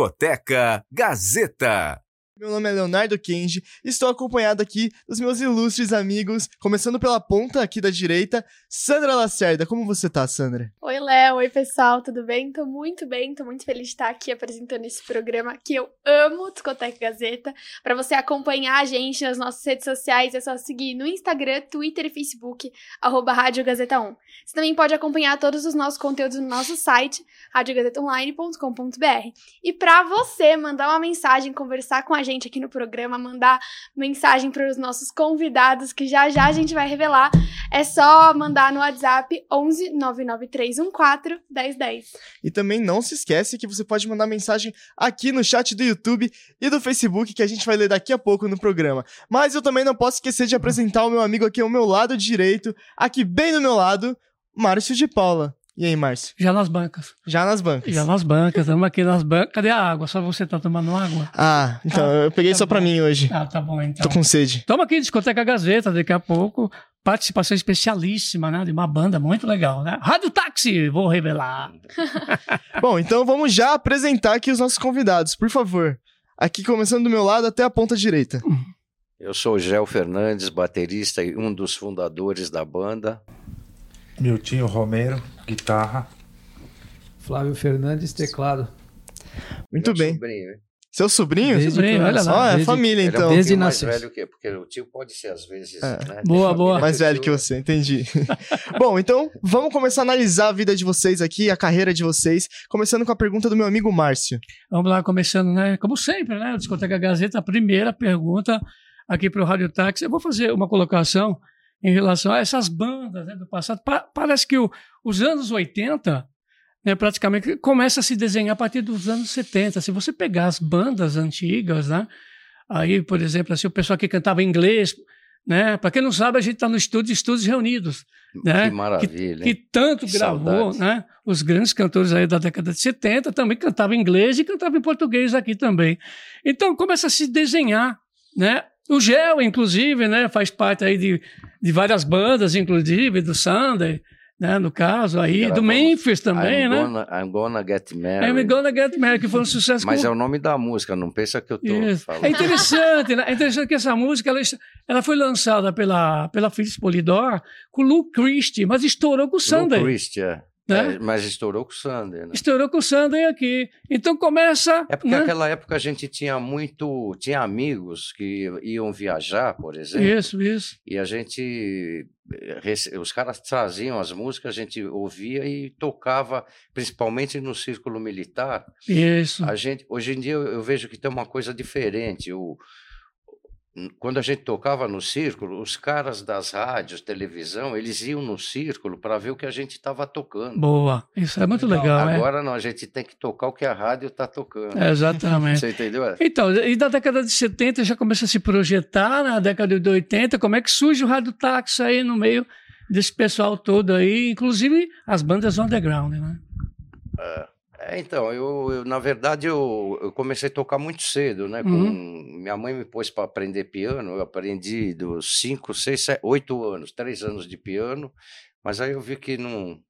Discoteca Gazeta. Meu nome é Leonardo Kenji estou acompanhado aqui dos meus ilustres amigos, começando pela ponta aqui da direita, Sandra Lacerda. Como você tá, Sandra? Oi, Léo. Oi, pessoal. Tudo bem? Tô muito bem, tô muito feliz de estar aqui apresentando esse programa que eu amo, Discoteca Gazeta. Para você acompanhar a gente nas nossas redes sociais, é só seguir no Instagram, Twitter e Facebook, arroba Rádio Gazeta 1. Você também pode acompanhar todos os nossos conteúdos no nosso site, radiogazetaonline.com.br. E para você mandar uma mensagem, conversar com a gente aqui no programa, mandar mensagem para os nossos convidados, que já já a gente vai revelar, é só mandar no WhatsApp 11 99314 1010. E também não se esquece que você pode mandar mensagem aqui no chat do YouTube e do Facebook, que a gente vai ler daqui a pouco no programa. Mas eu também não posso esquecer de apresentar o meu amigo aqui ao meu lado direito, aqui bem do meu lado, Márcio de Paula. E aí, Márcio? Já nas bancas. Já nas bancas. Já nas bancas, estamos aqui nas bancas. Cadê a água? Só você tá tomando água? Ah, então Ah, eu peguei tá só pra bom. mim hoje. Ah, tá bom então. Tô com sede. Estamos aqui em Discoteca Gazeta, daqui a pouco. Participação especialíssima, né? De uma banda muito legal, né? Rádio Táxi, vou revelar. Bom, então vamos já apresentar aqui os nossos convidados, por favor. Aqui começando do meu lado até a ponta direita. Eu sou o Gel Fernandes, baterista e um dos fundadores da banda. Miltinho Romero, guitarra. Flávio Fernandes, teclado. Muito Meu bem. sobrinho? Seu sobrinho? Desde Sobrinho, olha nasci, lá. Ó, é desde- família Ele é um então. Desde pouquinho mais velho que porque o tio pode ser às vezes, É. né? Boa, boa. Mais velho que você, entendi. Bom, então vamos começar a analisar a vida de vocês aqui, a carreira de vocês, começando com a pergunta do meu amigo Márcio. Vamos lá, começando, né? Como sempre, né? Discoteca Gazeta, a primeira pergunta aqui para o Rádio Táxi. Eu vou fazer uma colocação em relação a essas bandas né, do passado. Pa- parece que o- os anos 80, né, praticamente, começa a se desenhar a partir dos anos 70. Se você pegar as bandas antigas, né? Aí, por exemplo, assim, o pessoal que cantava inglês, né? Para quem não sabe, a gente está no estúdio, estúdios reunidos, né? Que maravilha. que hein? tanto Que gravou, né? Os grandes cantores aí da década de 70 também cantavam inglês e cantavam em português aqui também. Então começa a se desenhar, né? O Gel, inclusive, né, faz parte aí de, de várias bandas, inclusive do Sunday, né, no caso aí, do Gravamos Memphis também, I'm né? Gonna, I'm gonna Get Married. I'm Gonna Get Married, que foi um sucesso Mas com- é o nome da música, não pensa que eu tô Isso. falando. É interessante, né? É interessante que essa música ela, ela foi lançada pela, pela Phyllis Polydor com o Luke Christie, mas estourou com o Sunday. Lou Christie, é. Né? É, mas estourou com o Sander, né? Estourou com o Sunday aqui. Então começa. É porque né? naquela época a gente tinha muito. Tinha amigos que iam viajar, por exemplo. Isso, isso. E a gente. eh, Os caras traziam as músicas, a gente ouvia e tocava, principalmente no círculo militar. Isso. A gente, hoje em dia eu eu vejo que tem uma coisa diferente. O, quando a gente tocava no círculo, os caras das rádios, televisão, eles iam no círculo para ver o que a gente estava tocando. Boa. Isso é muito legal, é. Agora não, a gente tem que tocar o que a rádio está tocando. É, Exatamente. Você entendeu? Então, e da década de 70 já começa a se projetar, na década de 80, como é que surge o rádio táxi aí no meio desse pessoal todo aí, inclusive as bandas underground, né? É, então, eu, eu, na verdade eu, eu comecei a tocar muito cedo, né? Com, Minha mãe me pôs para aprender piano, eu aprendi dos 5, 6, 8 anos, 3 anos de piano, mas aí eu vi que não.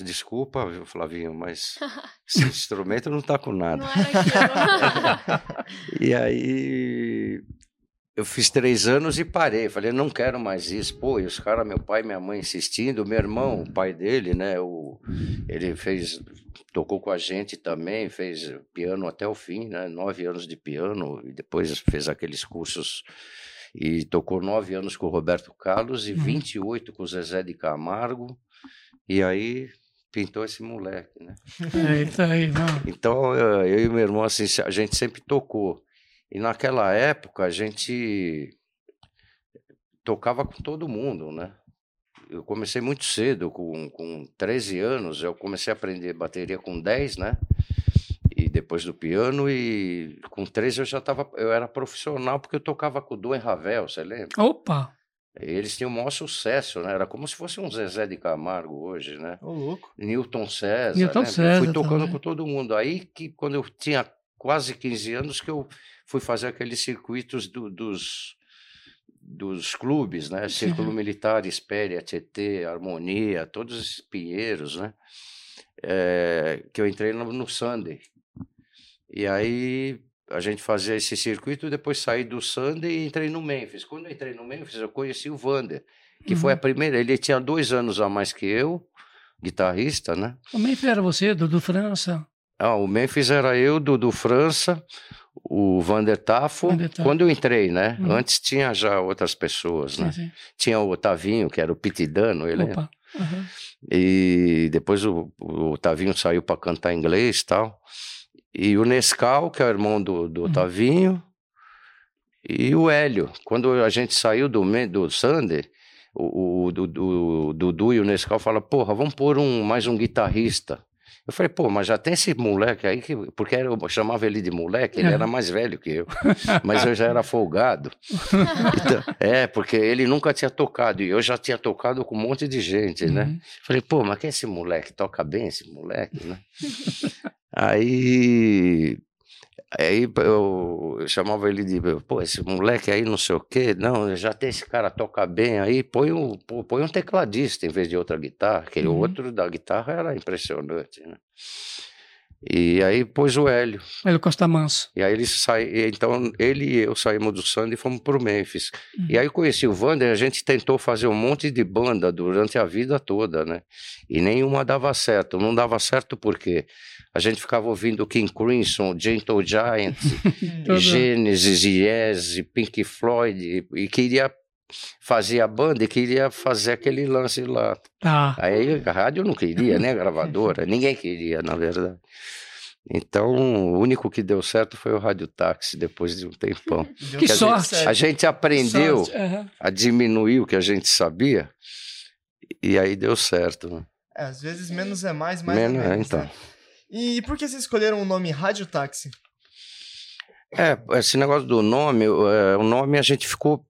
Desculpa, viu, Flavinho, mas esse instrumento não tá com nada. Não era aquilo. E aí eu fiz três anos e parei. Falei, não quero mais isso. Pô, e os caras, meu pai e minha mãe insistindo, meu irmão, o pai dele, né? O, ele fez, tocou com a gente também, fez piano até o fim, né? Nove anos de piano, e depois fez aqueles cursos e tocou nove anos com o Roberto Carlos e Uhum. 28 com o Zezé de Camargo. E aí pintou esse moleque, né? Eita aí, não. Então, eu eu e meu irmão, assim, a gente sempre tocou. E naquela época, a gente tocava com todo mundo, né? Eu comecei muito cedo, com, com 13 anos, eu comecei a aprender bateria com 10, né? E depois do piano, e com 13 eu já estava, eu era profissional, porque eu tocava com o e Ravel, você lembra? Opa! Eles tinham o maior sucesso, né? Era como se fosse um Zezé de Camargo hoje, né? Ô, louco. Newton César. Newton né? César Fui tocando também. com todo mundo. Aí que quando eu tinha quase 15 anos que eu fui fazer aqueles circuitos do- dos dos clubes, né? Círculo Militar, Espéria, Tietê, Harmonia, todos esses pinheiros, né? É, que eu entrei no, no Sunday. E aí a gente fazia esse circuito, depois saí do Sunday e entrei no Memphis. Quando eu entrei no Memphis, eu conheci o Vander, que foi a primeira. Ele tinha dois anos a mais que eu, guitarrista, né? O Memphis era você, Dudu França. Ah, o Memphis era eu, Dudu França, o Vander Tafo. Vander Tafo. Quando eu entrei, né? Uhum. Antes tinha já outras pessoas, né? Sim, sim. Tinha o Otavinho, que era o Pitidano, ele Opa. Aham. E depois o, o Otavinho saiu para cantar inglês e tal. E o Nescau, que é o irmão do, do Uhum. Otavinho. E o Hélio. Quando a gente saiu do, do Sander, o, o, Dudu- o Dudu e o Nescau falaram, porra, vamos pôr um, mais um guitarrista. Eu falei, pô, mas já tem esse moleque aí, que, porque eu chamava ele de moleque, ele É. era mais velho que eu, mas eu já era folgado. Então, é, porque ele nunca tinha tocado, e eu já tinha tocado com um monte de gente, né? Uhum. Falei, pô, mas quem é esse moleque? Toca bem esse moleque, né? aí, aí eu, eu chamava ele de, pô, esse moleque aí não sei o quê, não, já tem esse cara toca bem aí, põe um, põe um tecladista em vez de outra guitarra, aquele Uhum. outro da guitarra era impressionante, né? E aí pôs o Hélio. Hélio Costa Manso. E aí ele sai, então ele e eu saímos do Sandy e fomos pro Memphis. Uhum. E aí eu conheci o Vander, a gente tentou fazer um monte de banda durante a vida toda, né? E nenhuma dava certo. Não dava certo porque a gente ficava ouvindo King Crimson, Gentle Giant, Genesis, Yes, Pink Floyd, e queria fazer a banda e queria fazer aquele lance lá. Tá. Aí a rádio não queria, né? A gravadora, ninguém queria, na verdade. Então, o único que deu certo foi o Rádio Táxi, depois de um tempão. Que tudo sorte. certo. A gente aprendeu. Aham. a diminuir o que a gente sabia e aí deu certo. né? É, às vezes menos é mais, mais é Menos, é, menos. então. né? E por que vocês escolheram o nome Rádio Táxi? É, esse negócio do nome, é, o nome a gente ficou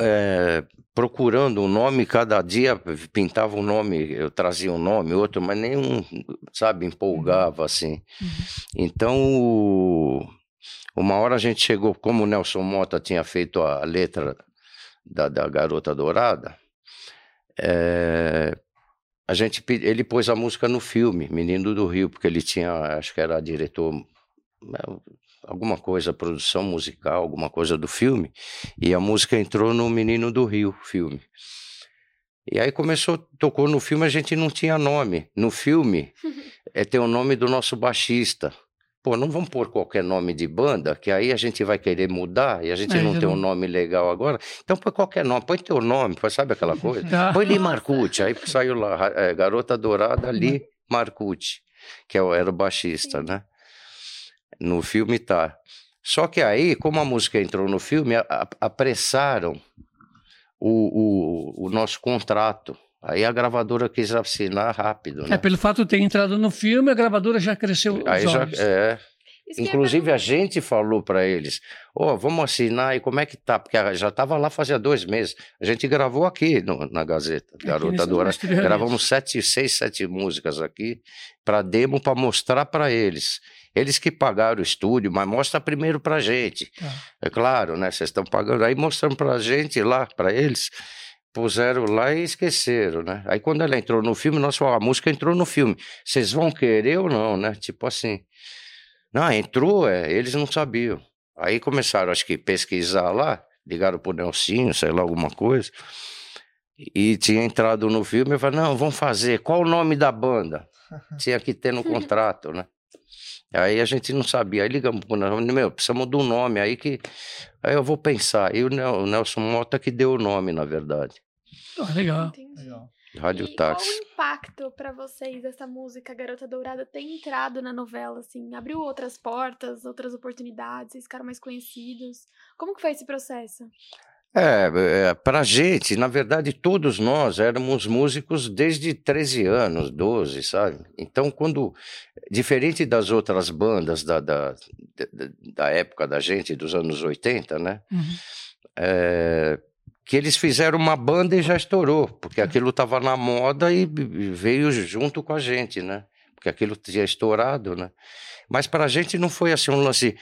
é, procurando um nome, cada dia pintava um nome, eu trazia um nome, outro, mas nenhum, sabe, empolgava assim. Então, o- uma hora a gente chegou, como o Nelson Mota tinha feito a letra da, da Garota Dourada, é, a gente, ele pôs a música no filme, Menino do Rio, porque ele tinha, acho que era diretor, né, alguma coisa, produção musical, alguma coisa do filme, e a música entrou no Menino do Rio, filme. E aí começou, tocou no filme, a gente não tinha nome. No filme, é, tem o nome do nosso baixista. Pô, não vamos pôr qualquer nome de banda, que aí a gente vai querer mudar e a gente É, não tem um não- nome legal agora. Então põe qualquer nome, põe teu nome, põe- sabe aquela coisa? Tá. Põe Li Marcucci, aí saiu lá, é, Garota Dourada Li Marcucci, que é era o baixista, né? No filme tá. Só que aí, como a música entrou no filme, a- a- apressaram o, o, o nosso contrato. Aí a gravadora quis assinar rápido, É, né? pelo fato de ter entrado no filme, a gravadora já cresceu os Aí já, é, ia Inclusive, a gente falou para eles: Ó, vamos assinar e como é que tá? Porque já estava lá fazia dois meses. A gente gravou aqui no- na Gazeta, Garota estúdio Realize. Gravamos sete, seis, sete músicas aqui para demo para mostrar para eles. Eles que pagaram o estúdio, mas mostra primeiro para gente. Tá. É claro, né? Vocês estão pagando. Aí mostrando para gente lá, para eles. Puseram lá e esqueceram, né? Aí quando ela entrou no filme, nós falamos, a música entrou no filme. Vocês vão querer ou não, né? Tipo assim. Não, entrou, é, eles não sabiam. Aí começaram, acho que, pesquisar lá, ligaram pro Nelsinho, sei lá, alguma coisa. E tinha entrado no filme e falaram, não, vamos fazer. Qual o nome da banda? Tinha que ter no contrato, né? Aí a gente não sabia. Aí ligamos pro Nelson, meu, precisamos de um nome aí que. Aí eu vou pensar. E o Nel- o Nelson Mota que deu o nome, na verdade. Ah, legal. Entendi. Legal. Rádio e qual Táxi. o impacto pra vocês dessa música Garota Dourada ter entrado na novela, assim? Abriu outras portas, outras oportunidades, vocês ficaram mais conhecidos? Como que foi esse processo? É, é, pra gente, na verdade, todos nós éramos músicos desde 13 anos, 12, sabe? Então, quando. Diferente das outras bandas da, da, da, época da gente, dos anos 80, né? Uhum. É, que eles fizeram uma banda e já estourou, porque aquilo estava na moda e e veio junto com a gente, né? Porque aquilo tinha estourado, né? Mas para a gente não foi assim um lance,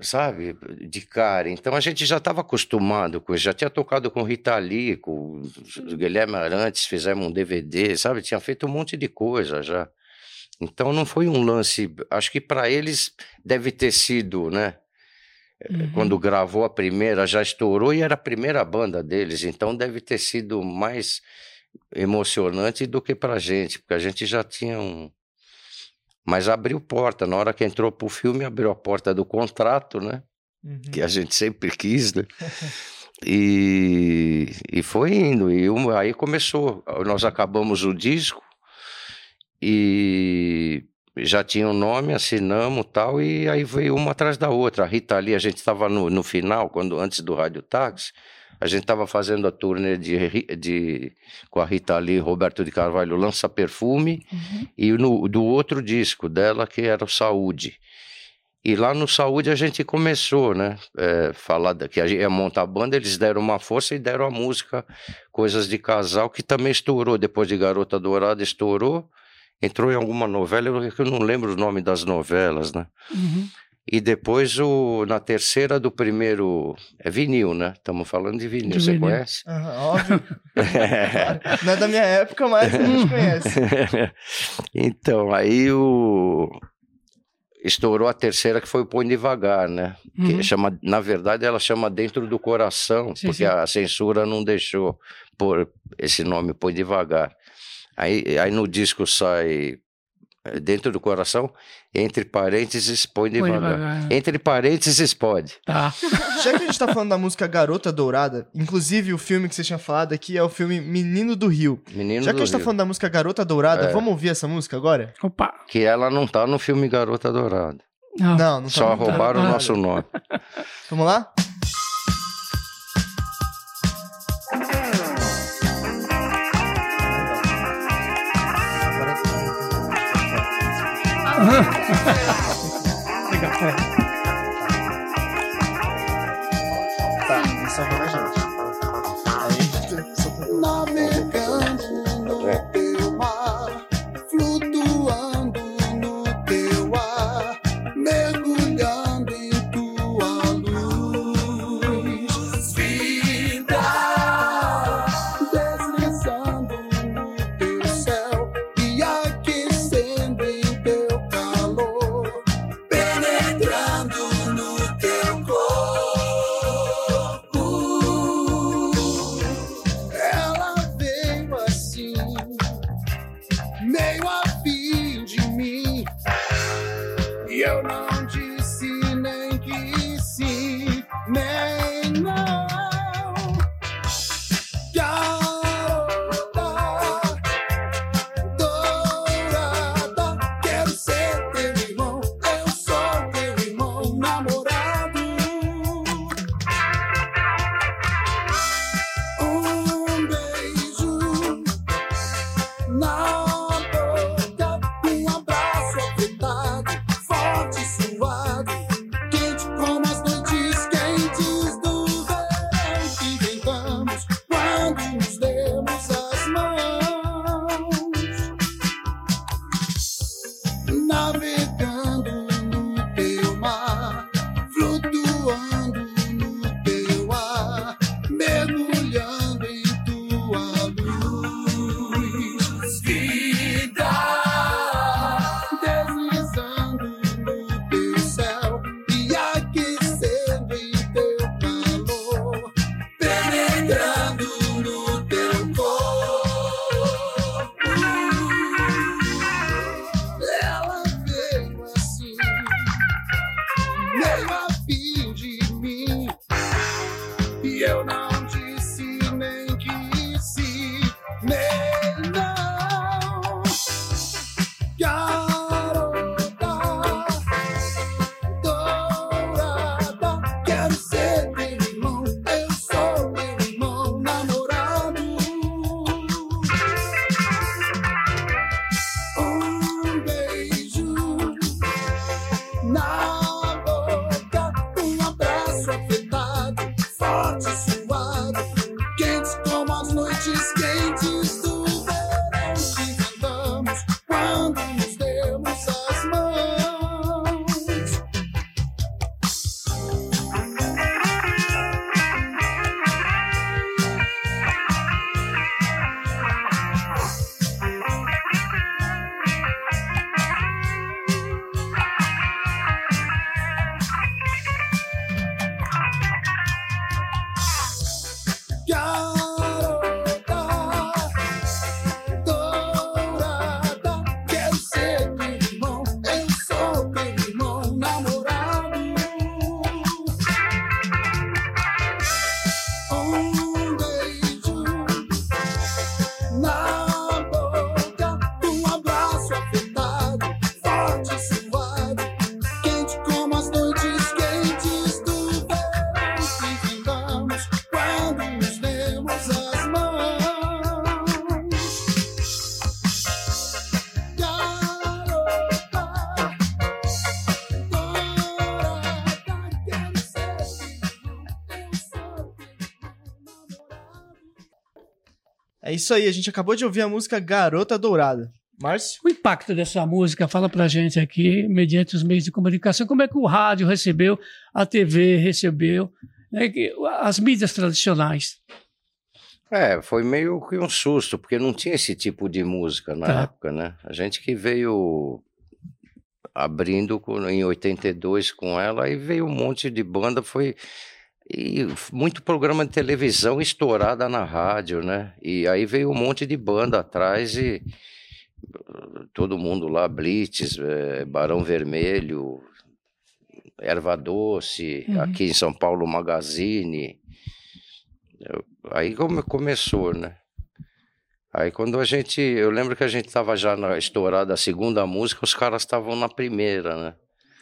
sabe, de cara. Então a gente já estava acostumado com isso, já tinha tocado com Rita Lee, com o Guilherme Arantes, fizemos um DVD, sabe? Tinha feito um monte de coisa já. Então não foi um lance. Acho que para eles deve ter sido, né? Uhum. Quando gravou a primeira, já estourou e era a primeira banda deles. Então deve ter sido mais emocionante do que pra gente, porque a gente já tinha um. Mas abriu porta. Na hora que entrou pro filme, abriu a porta do contrato, né? Uhum. que a gente sempre quis, né? E, e foi indo, e um- aí começou. Nós acabamos o disco e já tinha o nome, assinamos tal, e aí veio uma atrás da outra. A Rita Lee, a gente estava no, no final, quando antes do Rádio Táxi, a gente estava fazendo a turnê de, de, com a Rita Lee, Roberto de Carvalho, Lança Perfume, e no, do outro disco dela, que era o Saúde. E lá no Saúde a gente começou, né? É, falar da, que a gente ia montar a banda, eles deram uma força e deram a música Coisas de Casal, que também estourou. Depois de Garota Dourada, estourou. Entrou em alguma novela, eu, eu não lembro o nome das novelas, né? Uhum. E depois, o, na terceira do primeiro. É vinil, né? Estamos falando de vinil, De você vinil. conhece? Aham, óbvio. Não é da minha época, mas a gente conhece. então, aí o. Estourou a terceira, que foi o Põe Devagar, né? Que Uhum. chama, na verdade, ela chama Dentro do Coração, Sim, porque sim. a censura não deixou pôr esse nome Põe Devagar. Aí, aí no disco sai Dentro do Coração, entre parênteses, Põe Põe Devagar. devagar. Entre parênteses, pode. Tá. Já que a gente tá falando da música Garota Dourada, inclusive o filme que você tinha falado aqui é o filme Menino do Rio. Menino Já que a gente tá Rio. falando da música Garota Dourada, É. vamos ouvir essa música agora? Opa. Que ela não tá no filme Garota Dourada. Não. Não, não tá Só não tá. roubaram o nosso nome. Vamos lá? É. Tá, isso na gente. Aí, Navegando isso aí, a gente acabou de ouvir a música Garota Dourada. Márcio? O impacto dessa música, fala pra gente aqui, mediante os meios de comunicação, como é que o rádio recebeu, a TV recebeu, né, as mídias tradicionais. É, foi meio que um susto, porque não tinha esse tipo de música na Tá. época, né? A gente que veio abrindo com- em 82 com ela, aí veio um monte de banda, foi e muito programa de televisão estourada na rádio, né? E aí veio um monte de banda atrás e uh, todo mundo lá, Blitz, eh, Barão Vermelho, Erva Doce, Uhum. aqui em São Paulo Magazine. Aí come- começou, né? Aí quando a gente. Eu lembro que a gente tava já na estourada a segunda música, os caras estavam na primeira, né?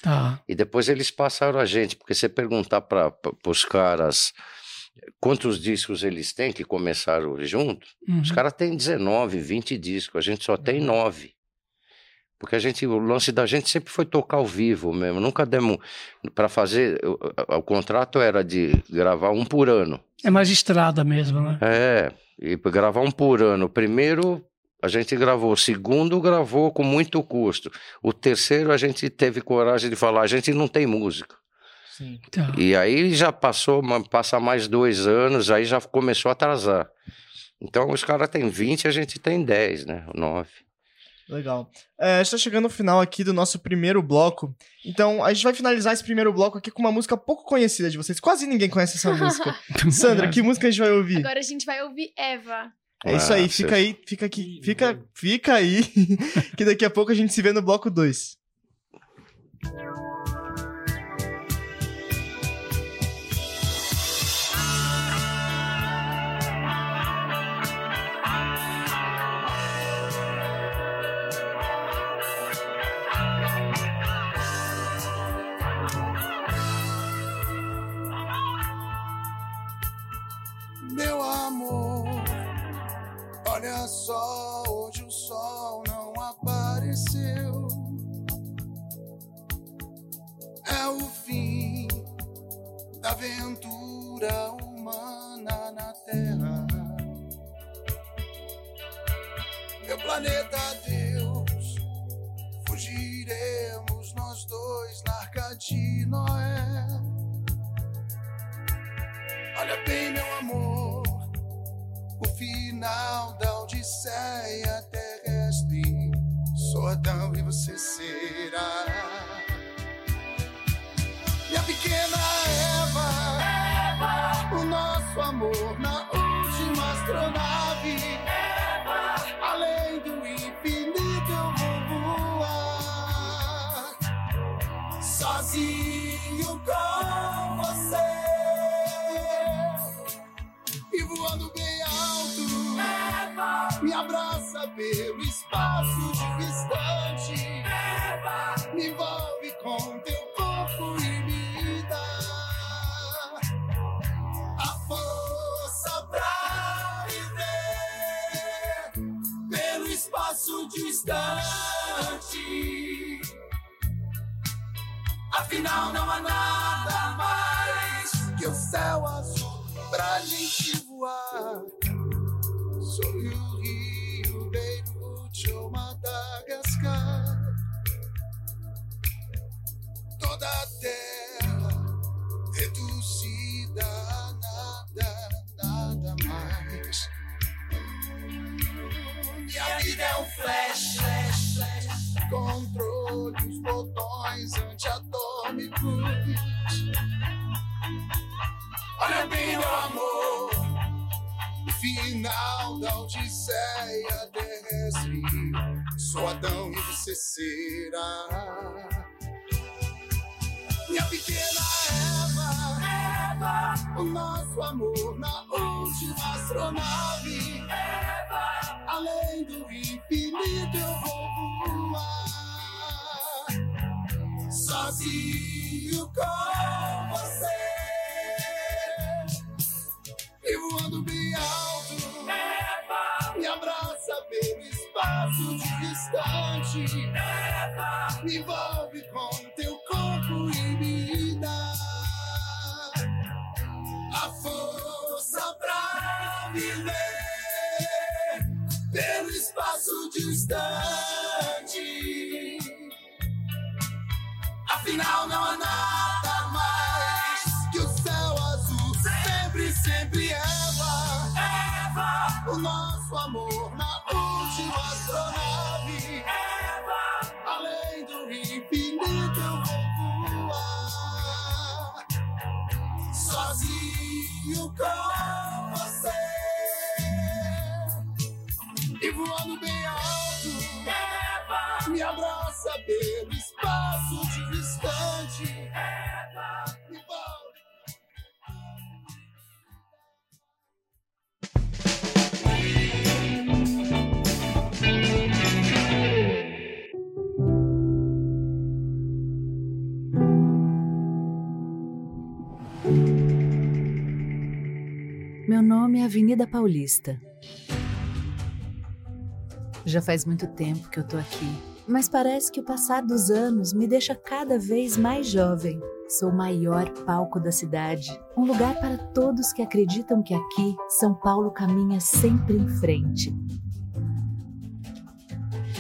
Tá. E depois eles passaram a gente, porque você perguntar para os caras quantos discos eles têm que começaram junto, Uhum. os caras têm 19, 20 discos, a gente só tem 9. Porque a gente, o lance da gente sempre foi tocar ao vivo mesmo, nunca demos para fazer, o, o- contrato era de gravar um por ano. É mais estrada mesmo, né? É, e gravar um por ano. Primeiro a gente gravou, o segundo gravou com muito custo. O terceiro a gente teve coragem de falar, a gente não tem música. Sim. Tá. E aí já passou, passa mais dois anos, aí já começou a atrasar. Então os caras têm 20, a gente tem 10, né? 9. Legal. É, está chegando o final aqui do nosso primeiro bloco. Então, a gente vai finalizar esse primeiro bloco aqui com uma música pouco conhecida de vocês. Quase ninguém conhece essa música. Sandra, que música a gente vai ouvir? Agora a gente vai ouvir Eva. É isso aí, Ah, fica aí, fica aqui, fica, fica aí, que daqui a pouco a gente se vê no bloco 2. Só, hoje o sol não apareceu. É o fim da aventura humana na Terra. Meu planeta Deus, fugiremos nós dois na arca de Noé. Olha bem, meu amor, o final da Odisseia terrestre. Sou Adão e você será. Minha pequena Eva, o nosso amor na Afinal, não há nada mais que o céu azul pra gente voar. Sobre o rio Beirute ou Madagascar. Toda a terra reduzida a nada, nada mais. Minha vida é um flash, flash, flash. Controle os Será. Minha pequena Eva, o nosso amor na última astronave. Além do infinito eu vou voar sozinho com você e voando bem alto. Me abraça pelo Espaço distante. Me envolve com teu corpo e me dá a força pra viver pelo espaço distante. Afinal, não há nada. Sozinho Meu nome é Avenida Paulista. Já faz muito tempo que eu tô aqui, mas parece que o passar dos anos me deixa cada vez mais jovem. Sou o maior palco da cidade, um lugar para todos que acreditam que aqui São Paulo caminha sempre em frente.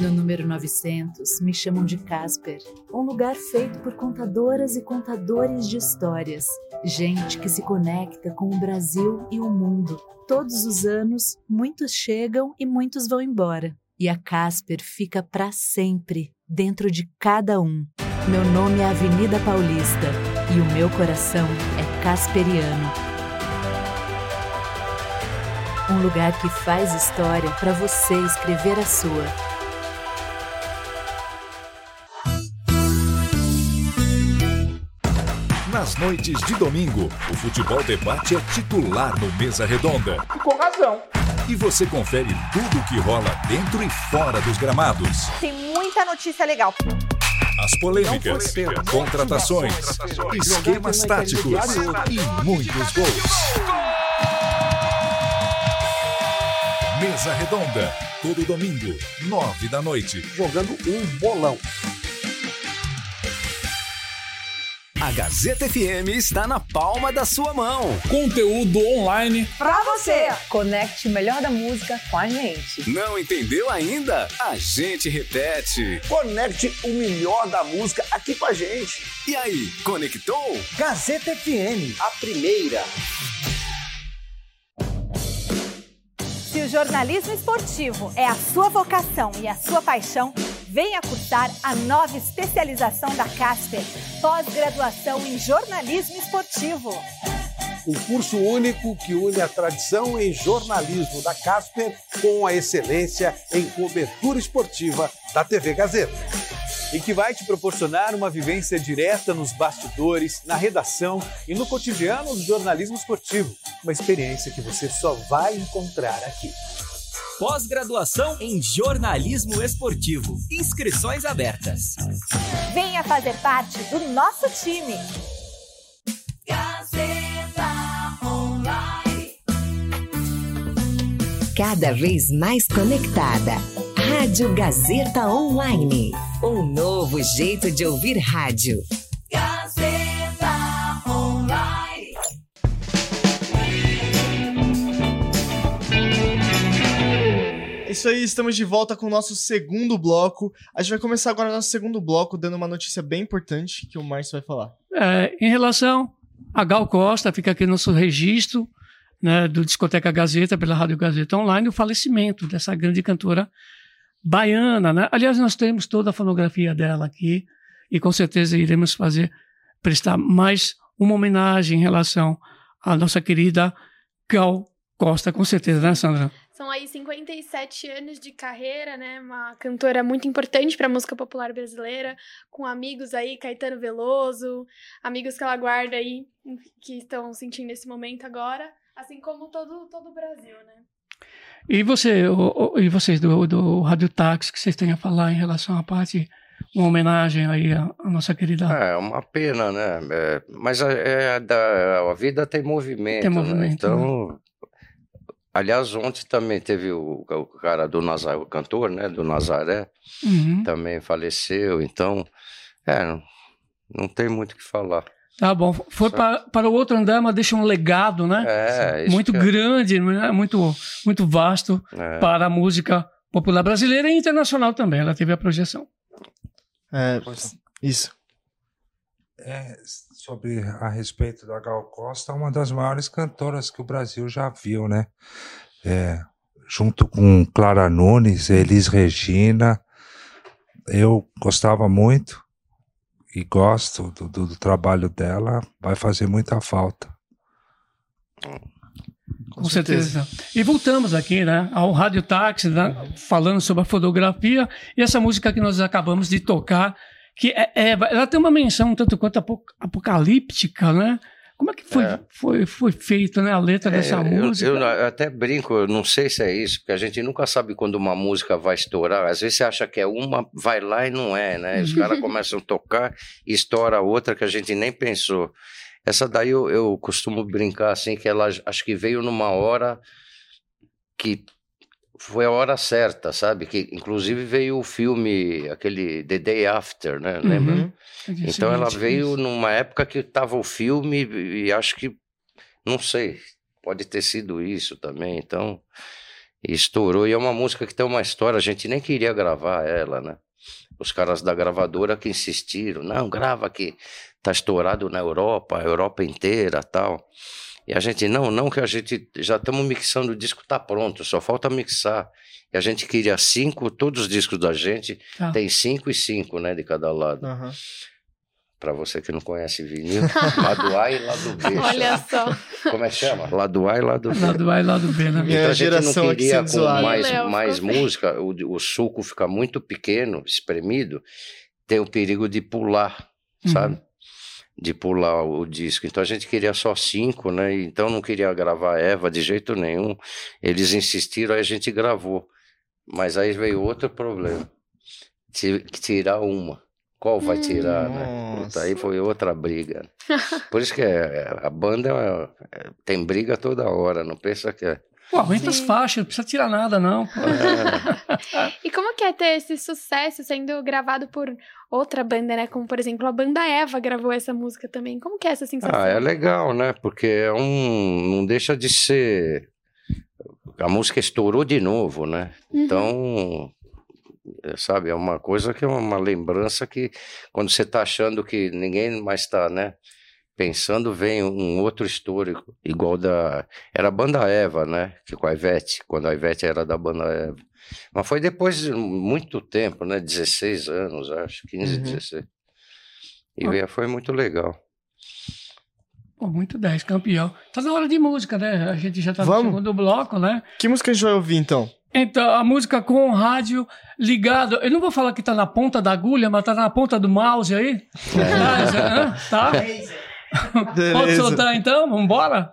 No número 900, me chamam de Casper, um lugar feito por contadoras e contadores de histórias. Gente que se conecta com o Brasil e o mundo. Todos os anos, muitos chegam e muitos vão embora. E a Casper fica para sempre, dentro de cada um. Meu nome é Avenida Paulista e o meu coração é Casperiano. Um lugar que faz história para você escrever a sua. Nas noites de domingo, o futebol debate é titular no Mesa Redonda. Com razão. E você confere tudo o que rola dentro e fora dos gramados. Tem muita notícia legal. As polêmicas, contratações, esquemas táticos e muitos gols. Mesa Redonda, todo domingo, nove da noite. Jogando um bolão. A Gazeta FM está na palma da sua mão. Conteúdo online Pra você. Conecte o melhor da música com a gente. Não entendeu ainda? A gente repete. Conecte o melhor da música aqui com a gente. E aí, conectou? Gazeta FM, a primeira. Se o jornalismo esportivo é a sua vocação e a sua paixão, venha cursar a nova especialização da Casper, pós-graduação em jornalismo esportivo. Um curso único que une a tradição em jornalismo da Casper com a excelência em cobertura esportiva da TV Gazeta. e que vai te proporcionar uma vivência direta nos bastidores, na redação e no cotidiano do jornalismo esportivo. Uma experiência que você só vai encontrar aqui. Pós-graduação em jornalismo esportivo. Inscrições abertas. Venha fazer parte do nosso time. Gazeta Online. Cada vez mais conectada. Rádio Gazeta Online. Um novo jeito de ouvir rádio. Gazeta isso aí, estamos de volta com o nosso segundo bloco. A gente vai começar agora o nosso segundo bloco dando uma notícia bem importante que o Márcio vai falar. É, em relação a Gal Costa, fica aqui nosso registro né, do Discoteca Gazeta, pela Rádio Gazeta Online, o falecimento dessa grande cantora baiana. Né? Aliás, nós temos toda a fonografia dela aqui e com certeza iremos fazer, prestar mais uma homenagem em relação à nossa querida Gal Costa, com certeza, né, Sandra? São aí 57 anos de carreira, né? Uma cantora muito importante para a música popular brasileira, com amigos aí, Caetano Veloso, amigos que ela guarda aí, que estão sentindo esse momento agora, assim como todo, todo o Brasil, né? E você, o- o- e vocês do, do Rádio Táxi, que vocês têm a falar em relação à parte, uma homenagem aí à, à nossa querida. É uma pena, né? É, mas a, é da, a vida tem movimento, Tem né? movimento, Então, aliás, ontem também teve o, o cara do Nazaré, o cantor, né? Do Nazaré, Uhum. também faleceu. Então, é, não, não tem muito o que falar. Tá bom. Foi para, para o outro andar, mas deixa um legado, né? É, isso muito que é. grande, né? muito, muito vasto É. para a música popular brasileira e internacional também. Ela teve a projeção. É, isso. É, sobre a respeito da Gal Costa, uma das maiores cantoras que o Brasil já viu, né? É, junto com Clara Nunes, Elis Regina, eu gostava muito e gosto do, do- do trabalho dela, vai fazer muita falta. Com, certeza. E voltamos aqui, né, ao Rádio Táxi, né, falando sobre a fotografia e essa música que nós acabamos de tocar, que é, é- ela tem uma menção tanto quanto apo- apocalíptica, né? Como é que foi, É. foi, foi feita né, a letra dessa É, eu- música? Eu, eu até brinco, eu não sei se é isso, porque a gente nunca sabe quando uma música vai estourar. Às vezes você acha que é uma, vai lá e não é, né? Os caras começam a tocar e estoura outra que a gente nem pensou. Essa daí eu, eu costumo brincar assim, que ela acho que veio numa hora que foi a hora certa, sabe? Que inclusive veio o filme, aquele The Day After, né? Lembra? Uhum. Dia Então ela veio isso. numa época que tava o filme e acho que, não sei, pode ter sido isso também. Então, estourou. E é uma música que tem uma história, a gente nem queria gravar ela, né? Os caras da gravadora que insistiram, não, grava que tá estourado na Europa, a Europa inteira tal. E a gente, não, não, que a gente já estamos mixando, o disco tá pronto, só falta mixar. E a gente queria cinco, todos os discos da gente Tá. tem cinco e cinco, né, de cada lado. Aham. Pra você que não conhece vinil, lado A e lado B. Olha só. Como é que chama? Lado A e lado B. Lado A e lado B, né? Minha Então a gente geração não queria com mais, Léo, mais música, o, o suco fica muito pequeno, espremido, tem o perigo de pular, Uhum. De pular o disco. Então a gente queria só cinco, né? Então não queria gravar Eva de jeito nenhum. Eles insistiram, aí a gente gravou. Mas aí veio outro problema. Tive que tirar uma. Qual vai tirar, né? Puta, aí foi outra briga. Por isso que é- a banda é- é- tem briga toda hora, não pensa que é. Pô, aguenta as faixas, não precisa tirar nada, não. E como que é ter esse sucesso sendo gravado por outra banda, né? Como, por exemplo, a banda Eva gravou essa música também. Como que é essa sensação? Ah, é legal, né? Porque é um. Não deixa de ser. A música estourou de novo, né? Uhum. Então. é, Sabe, é uma coisa que é uma lembrança que quando você tá achando que ninguém mais tá, né? Pensando, vem um outro histórico, igual da. Era a banda Eva, né? Que com a Ivete, quando a Ivete era da banda Eva. Mas foi depois de muito tempo, né? 16 anos, acho, 15, Uhum. 16. E veio- foi muito legal. Pô, muito 10, campeão. Tá na hora de música, né? A gente já tá Vamos? no segundo bloco, né? Que música a gente vai ouvir então? Então, a música com o rádio ligado. Eu não vou falar que tá na ponta da agulha, mas tá na ponta do mouse aí. Tá? hã? Tá? Pode Beleza. soltar então? Vambora?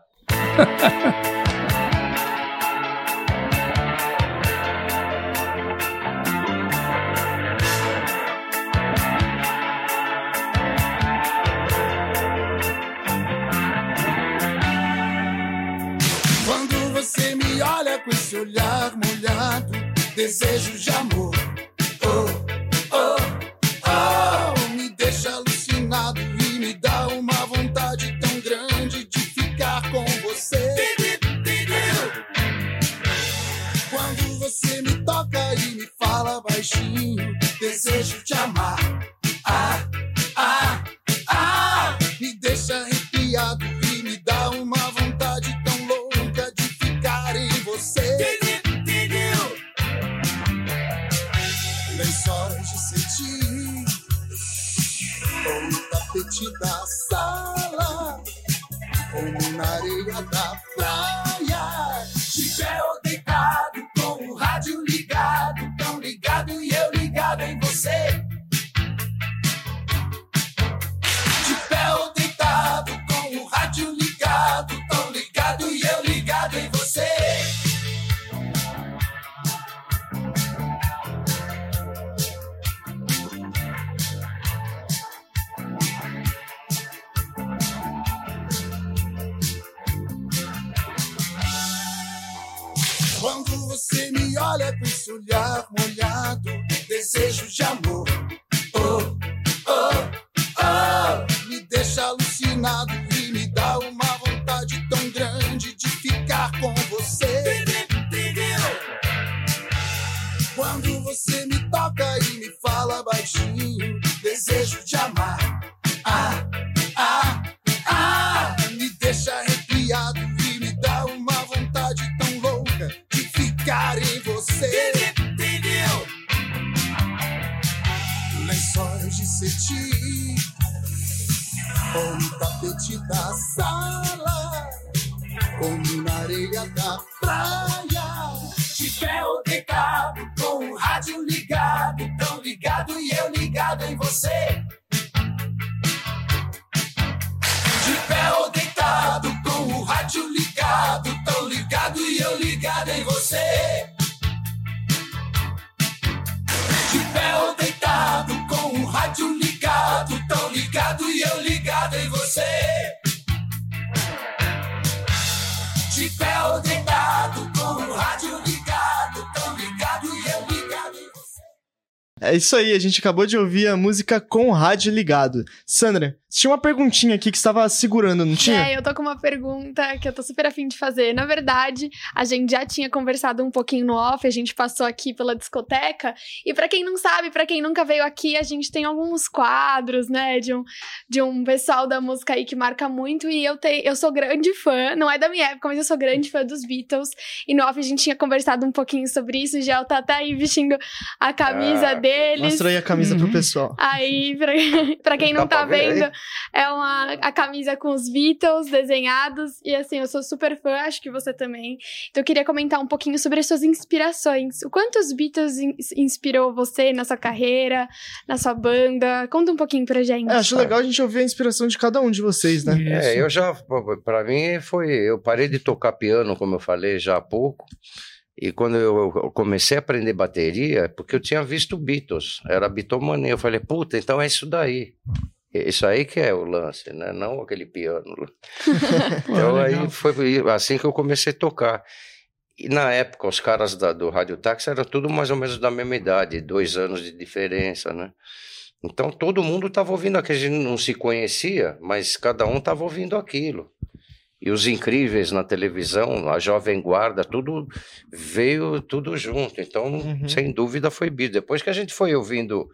Quando você me olha com esse olhar molhado, desejo de amor. E fala baixinho, desejo te amar. Ah, ah, ah, me deixa arrepiado e me dá uma vontade tão louca de ficar em você. Lençóis de cetim, ou no tapete da sala, ou na areia da praia. Você me olha com esse olhar molhado, desejo de amor. Oh, oh, oh, me deixa alucinado ou no tapete da sala, como na areia da praia. De pé ou deitado, com o rádio ligado, tão ligado e eu ligado em você. De pé ou deitado, com o rádio ligado, tão ligado e eu ligado em você. De pé ou deitado, com o rádio ligado, tão ligado e eu ligado você. De pé ou deitado, com o rádio É isso aí, a gente acabou de ouvir a música com o rádio ligado. Sandra, tinha uma perguntinha aqui que você estava segurando, não tinha? É, eu tô com uma pergunta que eu tô super afim de fazer. Na verdade, a gente já tinha conversado um pouquinho no off, a gente passou aqui pela discoteca. E pra quem não sabe, pra quem nunca veio aqui, a gente tem alguns quadros, né, de um, de um pessoal da música aí que marca muito. E eu, tenho, eu sou grande fã, não é da minha época, mas eu sou grande fã dos Beatles. E no off a gente tinha conversado um pouquinho sobre isso. O Gel tá até aí vestindo a camisa Ah, deles. Mostra aí a camisa pro pessoal. Aí, pra, pra quem não Dá tá pra aí? vendo, é uma, a camisa com os Beatles desenhados. E assim, eu sou super fã, acho que você também. Então eu queria comentar um pouquinho sobre as suas inspirações. O quanto os Beatles in- inspirou você na sua carreira, na sua banda? Conta um pouquinho pra gente. É, acho legal a gente ouvir a inspiração de cada um de vocês, né? É, eu já, para mim foi, eu parei de tocar piano, como eu falei já há pouco, e quando eu comecei a aprender bateria, porque eu tinha visto Beatles, era bitomania, eu falei, puta, então é isso daí. Isso aí que é o lance, né? Não aquele piano. então aí foi assim que eu comecei a tocar. E na época, os caras da, do Rádio Táxi eram tudo mais ou menos da mesma idade, dois anos de diferença, né? Então todo mundo estava ouvindo aquilo, a gente não se conhecia, mas cada um estava ouvindo aquilo. E os incríveis na televisão, a Jovem Guarda, tudo veio tudo junto. Então, sem dúvida, foi Beatles. Depois que a gente foi ouvindo,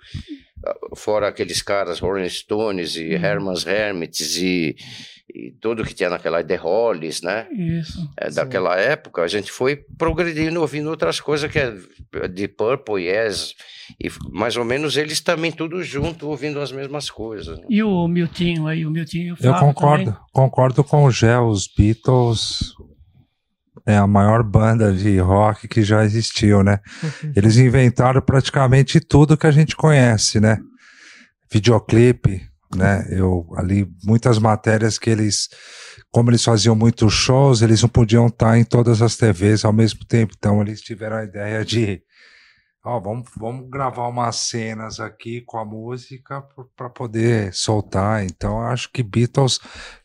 fora aqueles caras, Rolling Stones e Herman's Hermits e, e tudo que tinha naquela The Hollies, né? Isso. É, daquela época, a gente foi progredindo, ouvindo outras coisas que é de Purple, Yes, e mais ou menos eles também tudo junto, ouvindo as mesmas coisas. né? E o Miltinho aí, o Miltinho. Eu concordo, também. concordo com o Gé, os Beatles é a maior banda de rock que já existiu, né? Eles inventaram praticamente tudo que a gente conhece, né? Videoclipe, né? Eu ali muitas matérias que eles como eles faziam muitos shows, eles não podiam estar em todas as TVs ao mesmo tempo, então eles tiveram a ideia de Ó, vamos, vamos gravar umas cenas aqui com a música para poder soltar. Então, eu acho que Beatles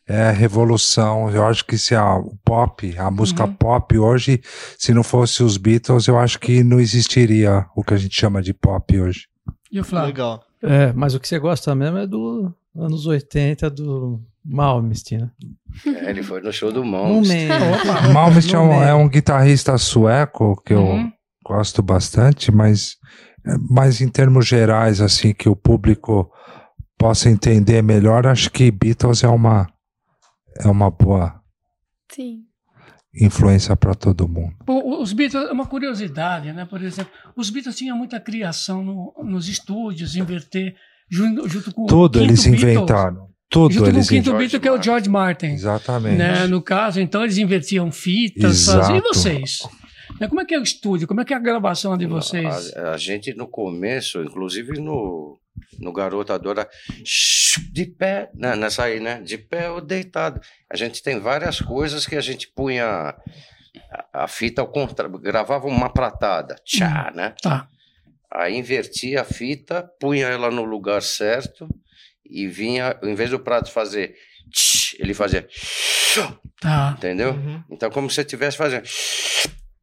é a revolução. Eu acho que se a o pop, a música Uhum. pop hoje, se não fosse os Beatles, eu acho que não existiria o que a gente chama de pop hoje. E o Flávio? Legal. É, mas o que você gosta mesmo é do anos 80 do Malmsteen, né? É, ele foi no show do Malmsteen. Malmsteen é, um, é um guitarrista sueco que eu Uhum. Gosto bastante, mas mais em termos gerais, assim, que o público possa entender melhor, acho que Beatles é uma, é uma boa Sim. influência para todo mundo. O- Os Beatles, é uma curiosidade, né? Por exemplo, os Beatles tinham muita criação no- nos estúdios, inverter, junto, junto com o Tudo eles Beatles, inventaram. Tudo junto eles com o quinto. Beatle, que é o George Martin. Exatamente. Né? No caso, então eles invertiam fitas, Exato. faziam. E vocês? Né, Como é que é o estúdio? Como é que é a gravação de vocês? A, a gente no começo, inclusive no, no Garota Adora, de pé, né, nessa aí, né? De pé ou deitado. A gente tem várias coisas que a gente punha a, a fita ao contrário, gravava uma pratada, tchá, né? Tá. Aí invertia a fita, punha ela no lugar certo e vinha, em vez do prato fazer tch, ele fazia Tá. entendeu? Então como se estivesse fazendo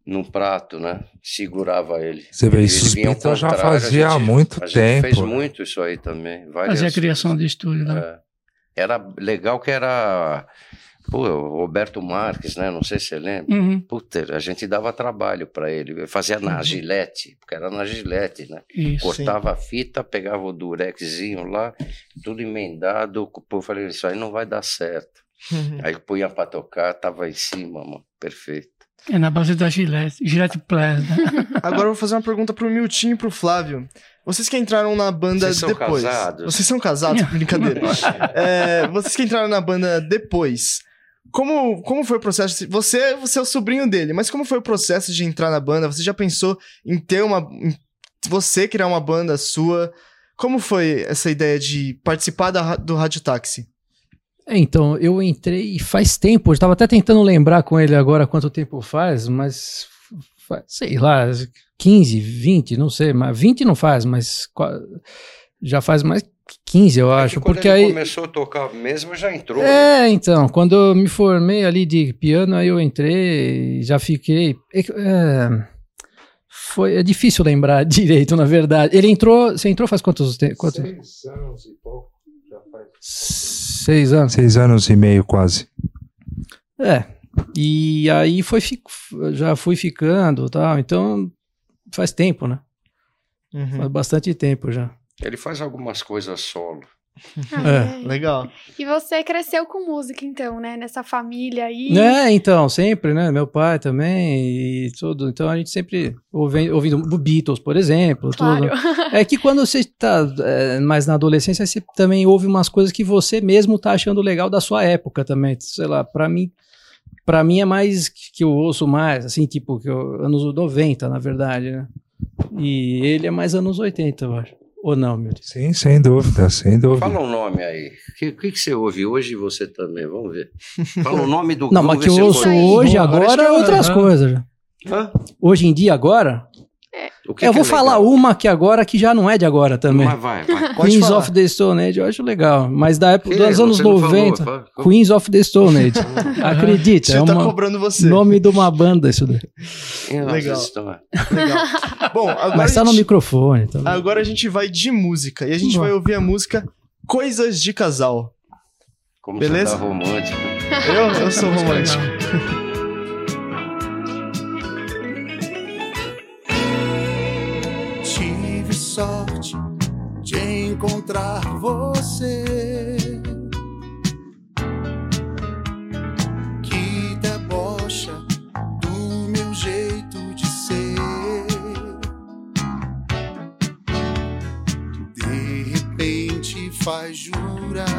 num prato, né? Segurava ele. Você vê, isso os Beatles já fazia há gente- muito a gente tempo, fez né? muito isso aí também. várias- Fazer a criação de estúdio, né? é. Era legal que era Pô, o Roberto Marques, né? Não sei se você lembra. Uhum. Puta, a gente dava trabalho para ele. Eu fazia na Uhum. gilete, porque era na gilete, né? Isso. Cortava a fita, pegava o durexzinho lá, tudo emendado. Pô, eu falei, isso aí não vai dar certo. Aí punha pra tocar, tava em cima, mano. Perfeito. É na base da Gillette, Gillette Plus, né? Agora eu vou fazer uma pergunta pro Miltinho e pro Flávio. Vocês que entraram na banda Vocês são depois. casados? Vocês são casados? Brincadeira. É, vocês que entraram na banda depois. Como, como foi o processo? Você, você é o sobrinho dele, mas como foi o processo de entrar na banda? Você já pensou em ter uma. em você criar uma banda sua? Como foi essa ideia de participar da, do Rádio Táxi? É, então, eu entrei faz tempo, eu estava até tentando lembrar com ele agora quanto tempo faz, mas fa- sei lá, 15, 20, não sei, mas 20 não faz, mas já faz mais que 15, eu acho, Quando porque ele aí começou a tocar mesmo, já entrou. É, então, quando eu me formei ali de piano, aí eu entrei, já fiquei. é é, foi é difícil lembrar direito, na verdade. Ele entrou, você entrou faz quantos te- quantos? Seis anos e pouco. Já faz. Seis anos. Seis anos e meio, quase. É. E aí foi já fui ficando, tal. Então faz tempo, né? Uhum. Faz bastante tempo já. Ele faz algumas coisas solo. É. Legal. E você cresceu com música, então, né? Nessa família aí. É, então, sempre, né? Meu pai também e tudo. Então a gente sempre ouve, ouvindo Beatles, por exemplo. Claro. Tudo. É que quando você está mais na adolescência, você também ouve umas coisas que você mesmo tá achando legal da sua época também. Sei lá, pra mim, pra mim é mais que que eu ouço mais, assim, tipo, que eu, anos 90, na verdade, né? E ele é mais anos 80, eu acho. Ou não, meu Deus? Sim, sem dúvida, sem dúvida. Fala um nome aí. O que, que, que você ouve hoje e você também? Vamos ver. Fala o nome do Não, mas que eu ouço hoje, agora é outras coisas. Hã? Hoje em dia, agora, que eu que vou é falar uma que agora que já não é de agora também. Mas vai, vai. Queens falar. of the Stone Age eu acho legal, mas da época Que? dos anos Você não falou, 90, fala. Queens of the Stone Age. Acredita, é Tio tá uma cobrando você. nome de uma banda isso daí. Legal. Legal. Bom, agora, Mas tá no microfone. Tá... agora a gente vai de música. E a gente Vamos. vai ouvir a música Coisas de Casal. Como Beleza? você tá romântico. Eu, eu sou romântico. Encontrar você. Que debocha do meu jeito de ser. De repente faz juras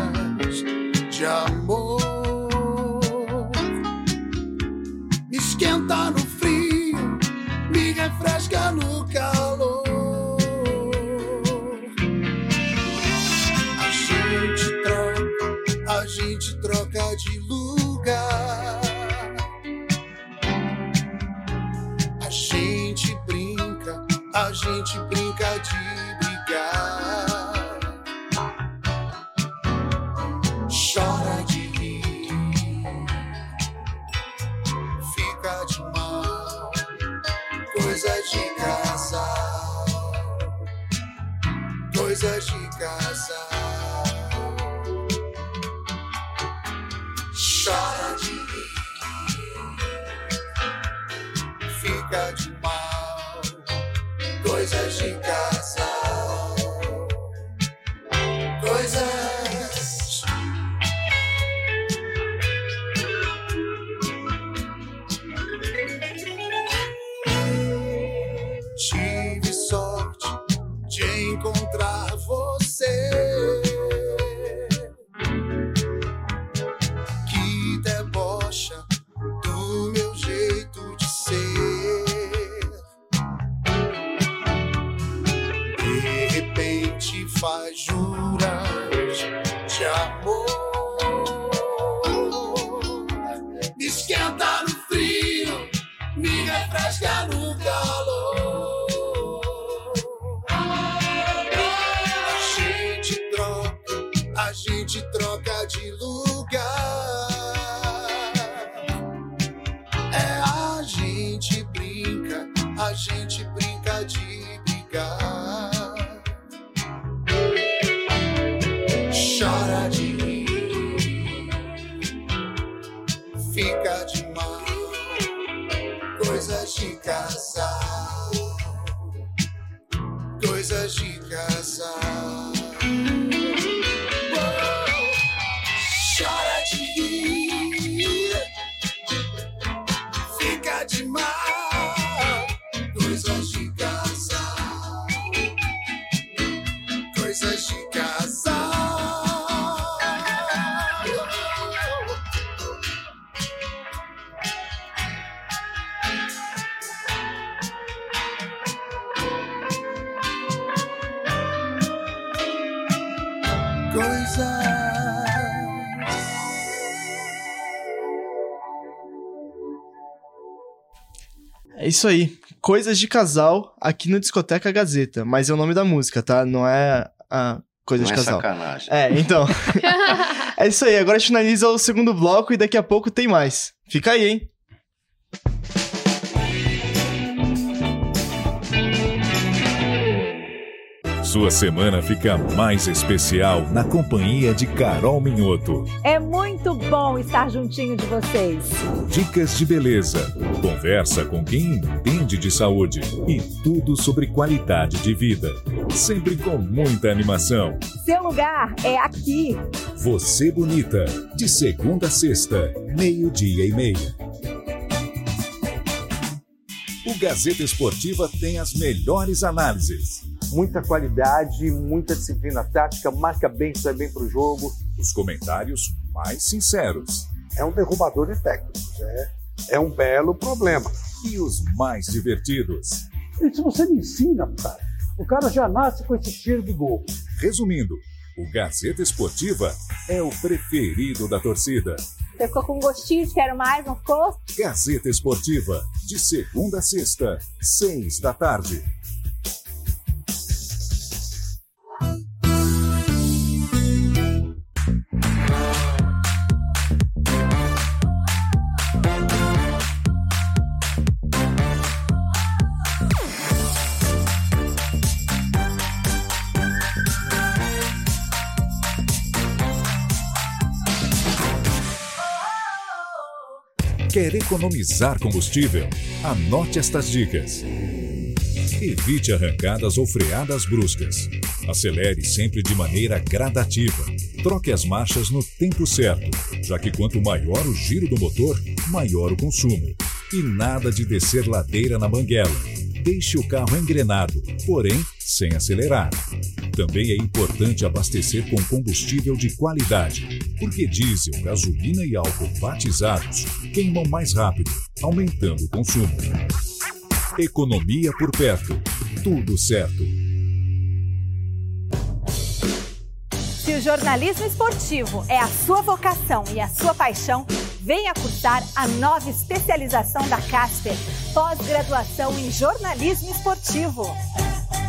isso aí. Coisas de casal aqui no Discoteca Gazeta. Mas é o nome da música, tá? Não é a coisa Não de é casal. sacanagem. É, então. é isso aí. Agora a gente finaliza o segundo bloco e daqui a pouco tem mais. Fica aí, hein? Sua semana fica mais especial na companhia de Carol Minhoto. É muito bom estar juntinho de vocês. Dicas de beleza, conversa com quem entende de saúde e tudo sobre qualidade de vida. Sempre com muita animação. Seu lugar é aqui. Você Bonita, de segunda a sexta, meio-dia e meia. O Gazeta Esportiva tem as melhores análises. Muita qualidade, muita disciplina tática, marca bem, sai bem pro jogo. Os comentários mais sinceros. É um derrubador de técnicos. É, é um belo problema. E os mais divertidos. Isso você me ensina, cara. O cara já nasce com esse cheiro de gol. Resumindo, o Gazeta Esportiva é o preferido da torcida. Você ficou com gostinho de quero mais, não ficou? Gazeta Esportiva, de segunda a sexta, seis da tarde. Quer economizar combustível? Anote estas dicas. Evite arrancadas ou freadas bruscas. Acelere sempre de maneira gradativa. Troque as marchas no tempo certo, já que quanto maior o giro do motor, maior o consumo. E nada de descer ladeira na banguela. Deixe o carro engrenado, porém sem acelerar. Também é importante abastecer com combustível de qualidade, porque diesel, gasolina e álcool batizados queimam mais rápido, aumentando o consumo. Economia por perto. Tudo certo. Se o jornalismo esportivo é a sua vocação e a sua paixão, venha cursar a nova especialização da Casper, pós-graduação em jornalismo esportivo.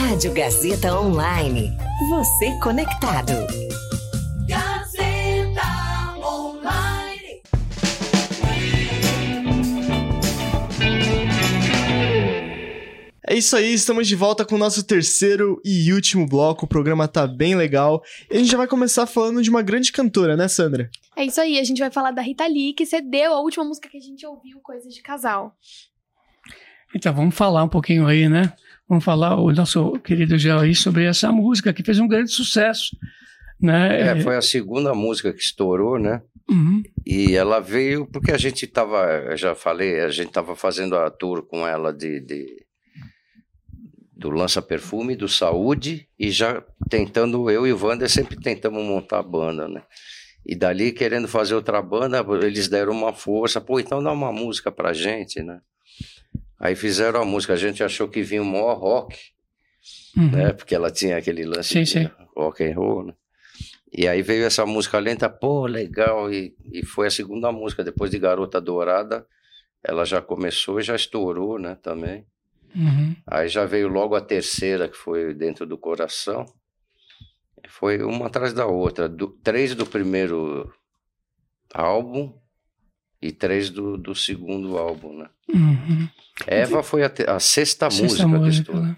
Rádio Gazeta Online. Você conectado. Gazeta Online. É isso aí, estamos de volta com o nosso terceiro e último bloco. O programa tá bem legal. E a gente já vai começar falando de uma grande cantora, né, Sandra? É isso aí, a gente vai falar da Rita Lee, que cedeu a última música que a gente ouviu, Coisas de Casal. Então, vamos falar um pouquinho aí, né? Vamos falar, o nosso querido aí, sobre essa música que fez um grande sucesso, né? É, foi a segunda música que estourou, né? Uhum. E ela veio porque a gente tava, eu já falei, a gente tava fazendo a tour com ela de, de- do Lança Perfume, do Saúde, e já tentando, eu e o Wander sempre tentamos montar a banda, né? E dali, querendo fazer outra banda, eles deram uma força, pô, então dá uma música pra gente, né? Aí fizeram a música, a gente achou que vinha o maior rock, Uhum. né? Porque ela tinha aquele lance Sim, de sim. rock and roll, né? E aí veio essa música lenta, pô, legal, e, e foi a segunda música, depois de Garota Dourada, ela já começou e já estourou, né, também. Uhum. Aí já veio logo a terceira, que foi Dentro do Coração. Foi uma atrás da outra. Do- três do primeiro álbum e três do, do segundo álbum, né? Uhum. Eva foi a, te- a sexta, Sexta música, que música, estourou. né?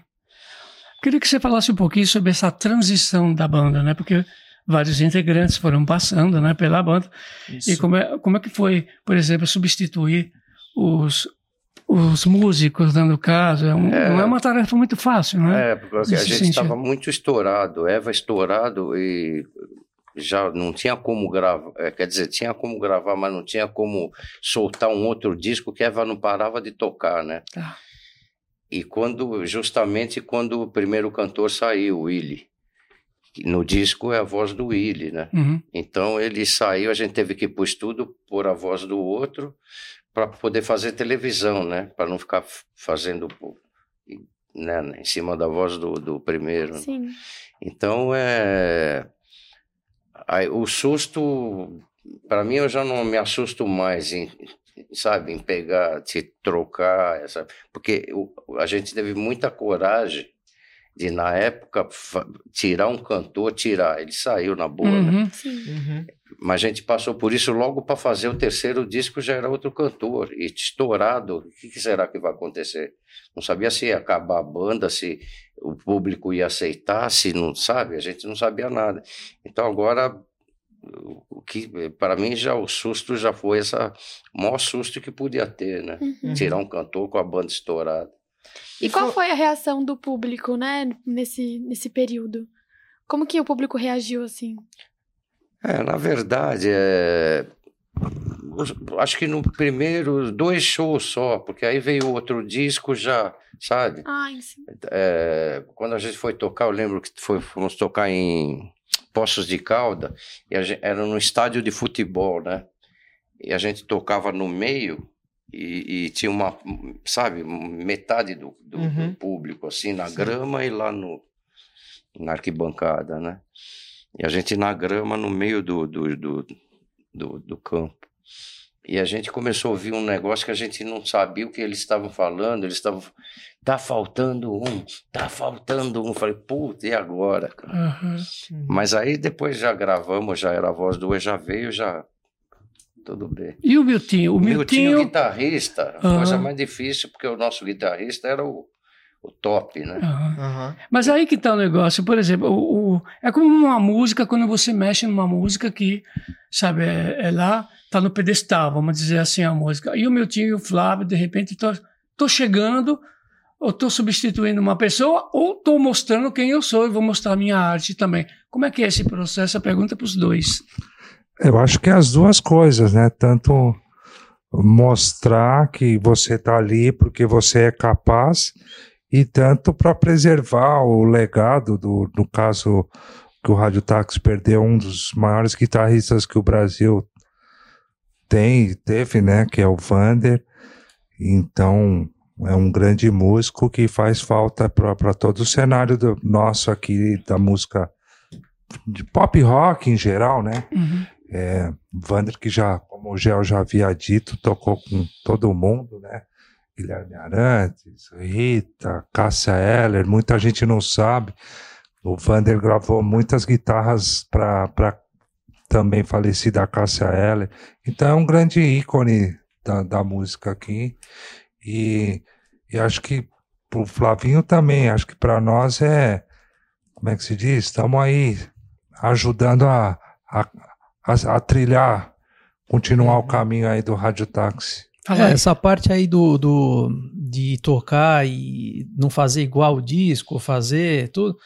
Queria que você falasse um pouquinho sobre essa transição da banda, né? Porque vários integrantes foram passando, né, pela banda. E Isso. como é, como é que foi, por exemplo, substituir os, os músicos, né, no caso? É um- É. Não é uma tarefa muito fácil, né? É, porque a gente estava muito estourado, Eva estourado e já não tinha como gravar, é, quer dizer, tinha como gravar, mas não tinha como soltar um outro disco que Eva não parava de tocar, né? Tá. E quando, justamente quando o primeiro cantor saiu, o Willy, no disco é a voz do Willy, né? Uhum. Então ele saiu, a gente teve que pôr tudo por a voz do outro para poder fazer televisão, né? Para não ficar fazendo pô, né, em cima da voz do, do primeiro. né? Sim. Então é aí, o susto para mim eu já não me assusto mais em sabe em pegar te trocar porque a gente teve muita coragem de na época tirar um cantor tirar ele saiu na boa né? Uhum. Sim. Mas a gente passou por isso logo para fazer o terceiro disco, já era outro cantor. E estourado, o que, que será que vai acontecer? Não sabia se ia acabar a banda, se o público ia aceitar, se não sabe, a gente não sabia nada. Então agora, o o que para mim já o susto já foi essa o maior susto que podia ter, né? Uhum. Tirar um cantor com a banda estourada. E qual foi a reação do público, né, nesse, nesse período? Como que o público reagiu assim? É, na verdade, é... acho que no primeiro, dois shows só, porque aí veio outro disco já, sabe? Ai, sim. É, quando a gente foi tocar, eu lembro que foi, fomos tocar em Poços de Calda, e a gen- era num estádio de futebol, né? E a gente tocava no meio e, e tinha uma, sabe, metade do, do- do Uhum. público, assim, na grama e lá no, na arquibancada, né? E a gente na grama, no meio do, do, do, do, do campo. E a gente começou a ouvir um negócio que a gente não sabia o que eles estavam falando. Eles estavam. Tá faltando um, tá faltando um. Falei, puta, e agora? cara? Aham. Mas aí depois já gravamos, já era a voz do E, já veio, já. Tudo bem. E o Miltinho? O Miltinho, Miltinho. guitarrista, a Aham. coisa mais difícil, porque o nosso guitarrista era o, o top, né? Aham. Mas aí que tá o negócio, por exemplo, o, o- é como uma música, quando você mexe numa música que, sabe, é, é lá, tá no pedestal, vamos dizer assim, a música. E o Miltinho e o Flávio, de repente, tô, tô chegando, ou tô substituindo uma pessoa, ou tô mostrando quem eu sou e vou mostrar a minha arte também. Como é que é esse processo? A pergunta para os dois. Eu acho que é as duas coisas, né? Tanto mostrar que você está ali porque você é capaz e tanto para preservar o legado do, no caso que o Rádio Táxi perdeu um dos maiores guitarristas que o Brasil tem, teve, né? Que é o Vander. Então é um grande músico que faz falta para todo o cenário do nosso aqui da música de pop rock em geral, né? É, Vander, que já, como o Gel já havia dito, tocou com todo mundo, né? Guilherme Arantes, Rita, Cássia Eller, muita gente não sabe. O Vander gravou muitas guitarras para também falecida Cássia Eller. Então é um grande ícone da, da música aqui. E, e acho que pro Flavinho também, acho que para nós é, como é que se diz? Estamos aí ajudando a, a, a, a trilhar, continuar o caminho aí do Rádio Táxi. É, essa parte aí do, do de tocar e não fazer igual o disco, fazer tudo.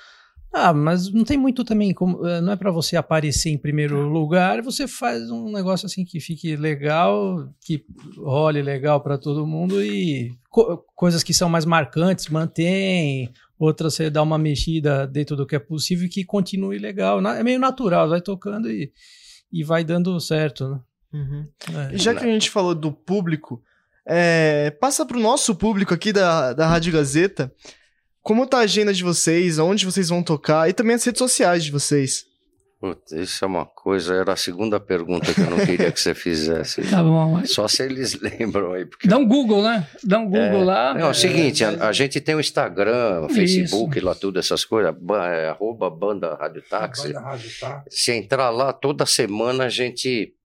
Ah, mas não tem muito também como, eh, não é para você aparecer em primeiro lugar, você faz um negócio assim que fique legal, que role legal para todo mundo e co- coisas que são mais marcantes mantém, outras você dá uma mexida dentro do que é possível e que continue legal. É meio natural, vai tocando e, e vai dando certo, né? É. E já que a gente falou do público, é, passa pro nosso público aqui da, da Rádio Gazeta como tá a agenda de vocês, onde vocês vão tocar e também as redes sociais de vocês. Putz, isso é uma coisa, era a segunda pergunta que eu não queria que você fizesse. Tá bom, mas- Só se eles lembram aí. Porque... Dá um Google, né? Dá um Google É. lá. Não, é o seguinte, a, a gente tem o Instagram, o Isso. Facebook, lá tudo, essas coisas, é, arroba banda Rádio Táxi. Se entrar lá, toda semana a gente,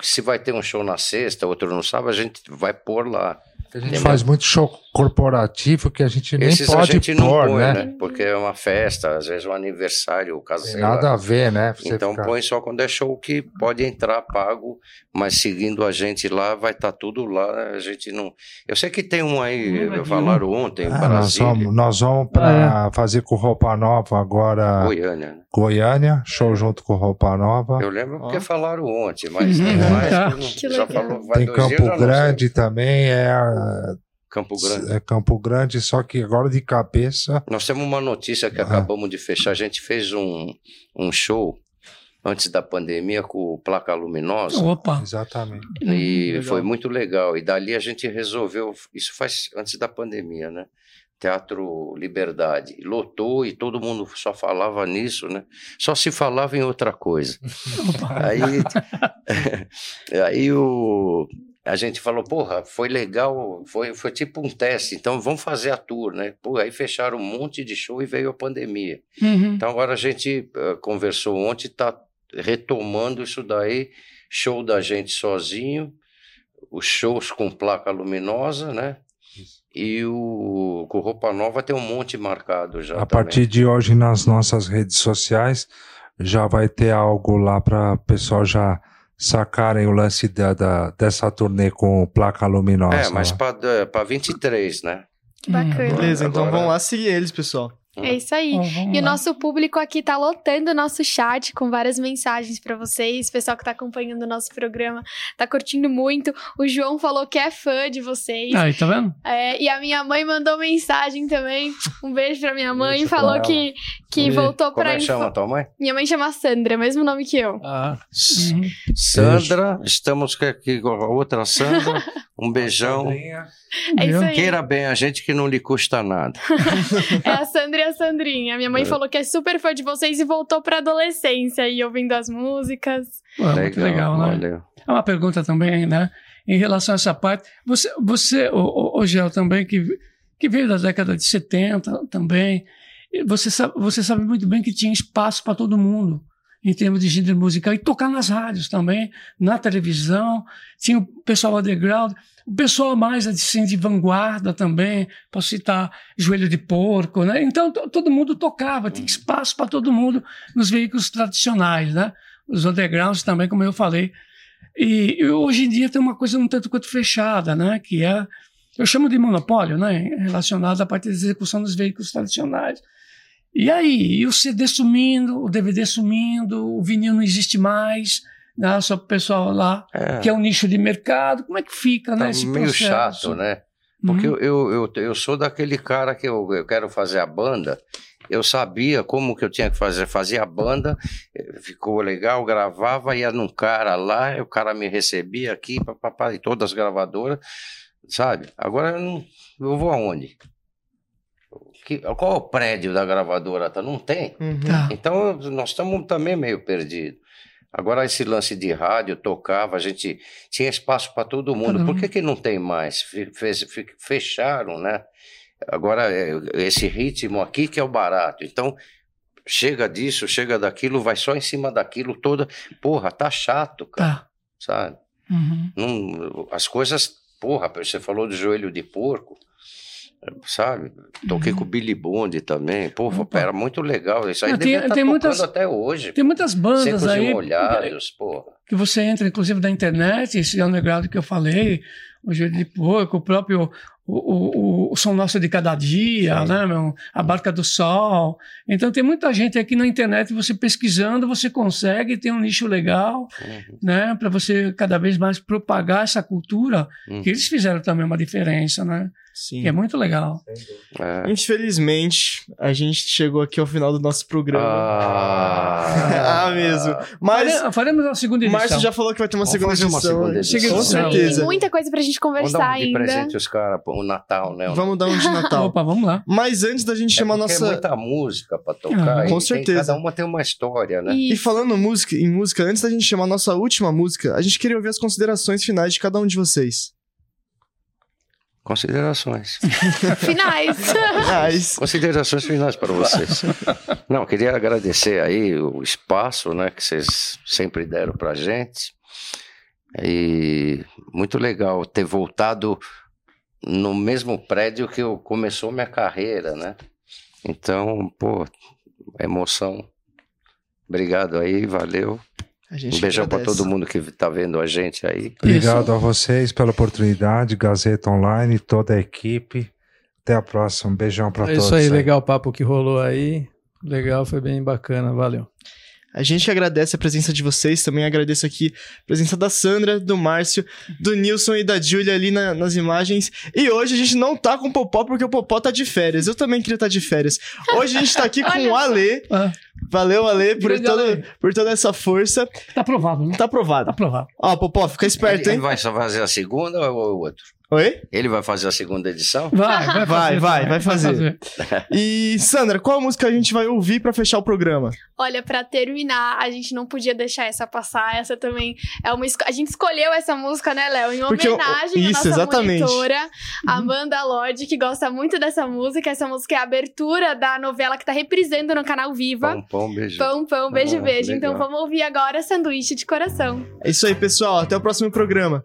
se vai ter um show na sexta, outro no sábado, a gente vai pôr lá. A gente Entendeu? faz muito show corporativo que a gente nem Esses pode a gente não pôr, põe, né? né? Porque é uma festa, às vezes um aniversário, o Tem caseiro. nada a ver, né? Você Então ficar- põe só quando é show que pode entrar pago, mas seguindo a gente lá, vai estar tudo lá. A gente não. Eu sei que tem um aí, falaram ontem, em Ah, nós vamos, nós vamos para fazer com roupa nova agora. Goiânia. né? Goiânia, show junto com roupa nova. Eu lembro porque falaram ontem, mas Uhum. tem mais. Tá. não- já falou, vai Tem Campo não. Grande também, é, Campo Grande. é Campo Grande, só que agora de cabeça. Nós temos uma notícia que acabamos de fechar. A gente fez um, um show antes da pandemia com o Placa Luminosa. Opa! Exatamente. E Legal. foi muito legal. E dali a gente resolveu. Isso faz antes da pandemia, né? Teatro Liberdade. Lotou e todo mundo só falava nisso, né? Só se falava em outra coisa. aí, aí o, a gente falou, porra, foi legal, foi, foi tipo um teste, então vamos fazer a tour, né? Pô, aí fecharam um monte de show e veio a pandemia. Uhum. Então agora a gente eh, conversou ontem, está retomando isso daí, show da gente sozinho, os shows com placa luminosa, né? E o com roupa nova tem um monte marcado já A também. partir de hoje, nas nossas redes sociais, já vai ter algo lá para o pessoal já sacarem o lance da, da- dessa turnê com placa luminosa. É, mas lá. para 23, né? Que bacana. Beleza, então Agora- vamos lá seguir eles, pessoal. É isso aí. Vamos e o nosso público aqui tá lotando o nosso chat com várias mensagens pra vocês. O pessoal que tá acompanhando o nosso programa tá curtindo muito. O João falou que é fã de vocês. Aí, tá vendo? É, e a minha mãe mandou mensagem também. Um beijo pra minha mãe. Beijo falou que, que E voltou Como pra é que chama tua mãe? Minha mãe chama Sandra, mesmo nome que eu. Ah. Sandra, estamos aqui com a outra Sandra. Um beijão. É isso aí. Queira bem a gente que não lhe custa nada. É a Sandra e a Sandrinha. Minha mãe É. falou que é super fã de vocês e voltou pra adolescência aí ouvindo as músicas. Pô, é muito legal, né? olha. É uma pergunta também, né? Em relação a essa parte, você, você o, o, o Gel também, que, que veio da década de 70 também, e você sabe, você sabe muito bem que tinha espaço para todo mundo em termos de gênero musical e tocar nas rádios também, na televisão, tinha o pessoal underground, o pessoal mais assim, de vanguarda também, posso citar Joelho de Porco, né? Então to- todo mundo tocava, tinha espaço para todo mundo nos veículos tradicionais, né? Os undergrounds também, como eu falei. E hoje em dia tem uma coisa um tanto quanto fechada, né? Que é, eu chamo de monopólio, né? Relacionado à parte da execução dos veículos tradicionais. E aí, e o CD sumindo, o DVD sumindo, o vinil não existe mais, né? Só para o pessoal lá, É. que é um nicho de mercado. Como é que fica, né? Tá Esse meio processo? chato, né? Porque Uhum. eu, eu, eu, eu sou daquele cara que eu, eu quero fazer a banda. Eu sabia como que eu tinha que fazer. Fazia a banda, eh, ficou legal, gravava, ia num cara lá, o cara me recebia aqui, papapá, e todas as gravadoras, sabe? Agora eu, não, eu vou aonde? Que- qual é o prédio da gravadora? Tá? Não tem. Tá. Então nós estamos também meio perdidos. Agora esse lance de rádio, tocava, a gente tinha espaço para todo mundo. Todo Por mundo. que, que não tem mais? Fecharam, né? Agora é, esse ritmo aqui que é o barato. Então chega disso, chega daquilo, vai só em cima daquilo toda. Porra, tá chato, cara. Tá. Sabe? Uhum. Não, as coisas, porra, você falou do joelho de porco, sabe? Toquei Uhum. com o Billy Bond também, porra, era muito legal. Isso aí Não, tem- tocando muitas- até hoje. Tem muitas bandas Secos aí molhados, porra. que você entra, inclusive, da internet, esse underground que eu falei, o Joelho de Porco, o próprio o, o, o, Som Nosso de Cada Dia, né, meu? a Barca do Sol. Então tem muita gente aqui na internet, você pesquisando, você consegue ter um nicho legal, Uhum. né, para você cada vez mais propagar essa cultura, Uhum. que eles fizeram também uma diferença, né? Sim. Que é muito legal. É. Infelizmente, a gente chegou aqui ao final do nosso programa. Ah, Ah, mesmo. Mas Fare- Faremos uma segunda edição. Márcio já falou que vai ter uma Vamos segunda fazer uma edição. segunda edição. Com Edição. Tem certeza. muita coisa pra gente Vamos conversar dar um ainda. presente os caras, pô. Um Natal, né? Vamos dar um de Natal. Opa, vamos lá. Mas antes da gente chamar a Porque nossa. É muita música pra tocar. Ah, com tem- certeza. cada uma tem uma história, né? E falando música, em música, antes da gente chamar a nossa última música, a gente queria ouvir as considerações finais de cada um de vocês. Considerações. Finais. Considerações finais para vocês. Não, queria agradecer aí o espaço, né, que vocês sempre deram pra gente. E muito legal ter voltado no mesmo prédio que eu começou minha carreira, né? Então, pô, emoção. Obrigado aí, valeu. A gente Um beijão para todo mundo que tá vendo a gente aí. Obrigado a vocês pela oportunidade, Gazeta Online, toda a equipe. Até a próxima. Um beijão para É todos. isso aí, legal o papo que rolou aí. Legal, foi bem bacana, valeu. A gente agradece a presença de vocês, também agradeço aqui a presença da Sandra, do Márcio, do Nilson e da Júlia ali na- nas imagens. E hoje a gente não tá com o Popó porque o Popó tá de férias. Eu também queria estar de férias. Hoje a gente tá aqui com o Ale. Valeu, Ale, por, Grande todo, Ale. por toda essa força. Tá aprovado, né? Tá aprovado. Tá aprovado. Ó, Popó, fica esperto, Ele hein? vai só fazer a segunda ou o outro? Oi? Ele vai fazer a segunda edição? Vai, vai Vai, vai, vai fazer. E, Sandra, qual música a gente vai ouvir pra fechar o programa? Olha, pra terminar, a gente não podia deixar essa passar. Essa também é uma. A gente escolheu essa música, né, Léo? Em Porque eu- homenagem à isso, nossa exatamente. monitora, Amanda Lodge, que gosta muito dessa música. Essa música é a abertura da novela que tá reprisando no canal Viva. Pão, pão, beijo. Pão, pão, beijo, Ah, beijo. Então legal. vamos ouvir agora Sanduíche de Coração. É isso aí, pessoal. Até o próximo programa.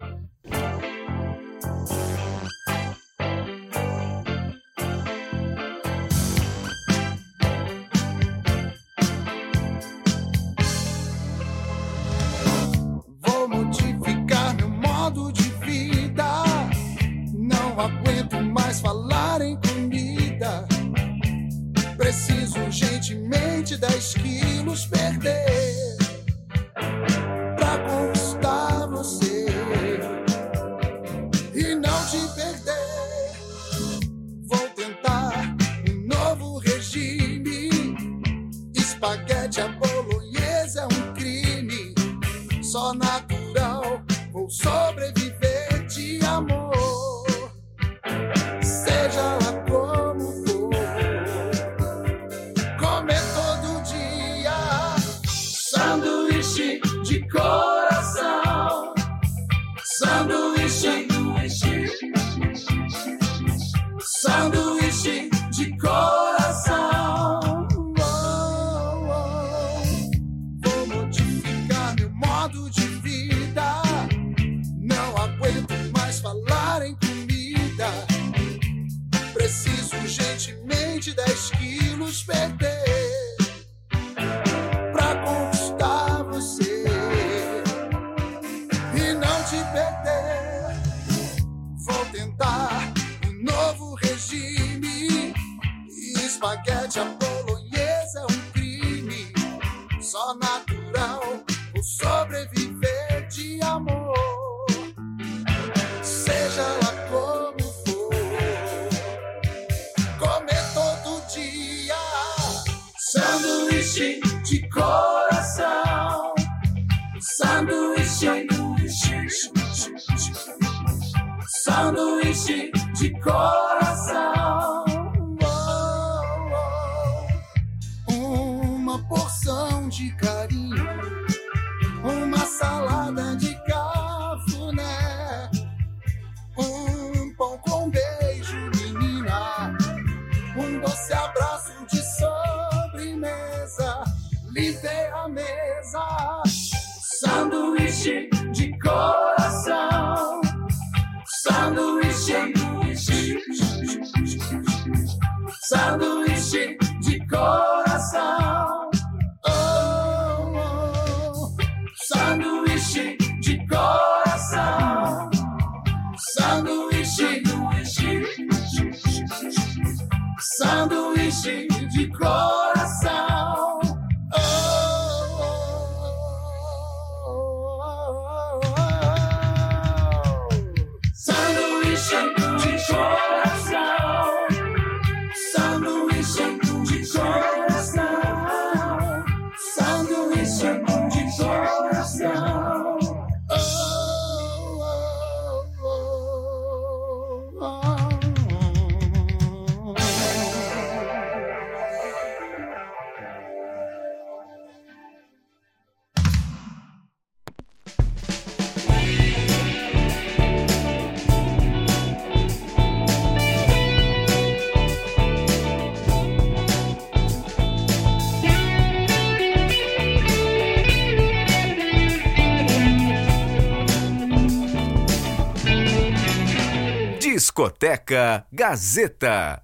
Sanduíche, sanduíche de coração. Discoteca Gazeta.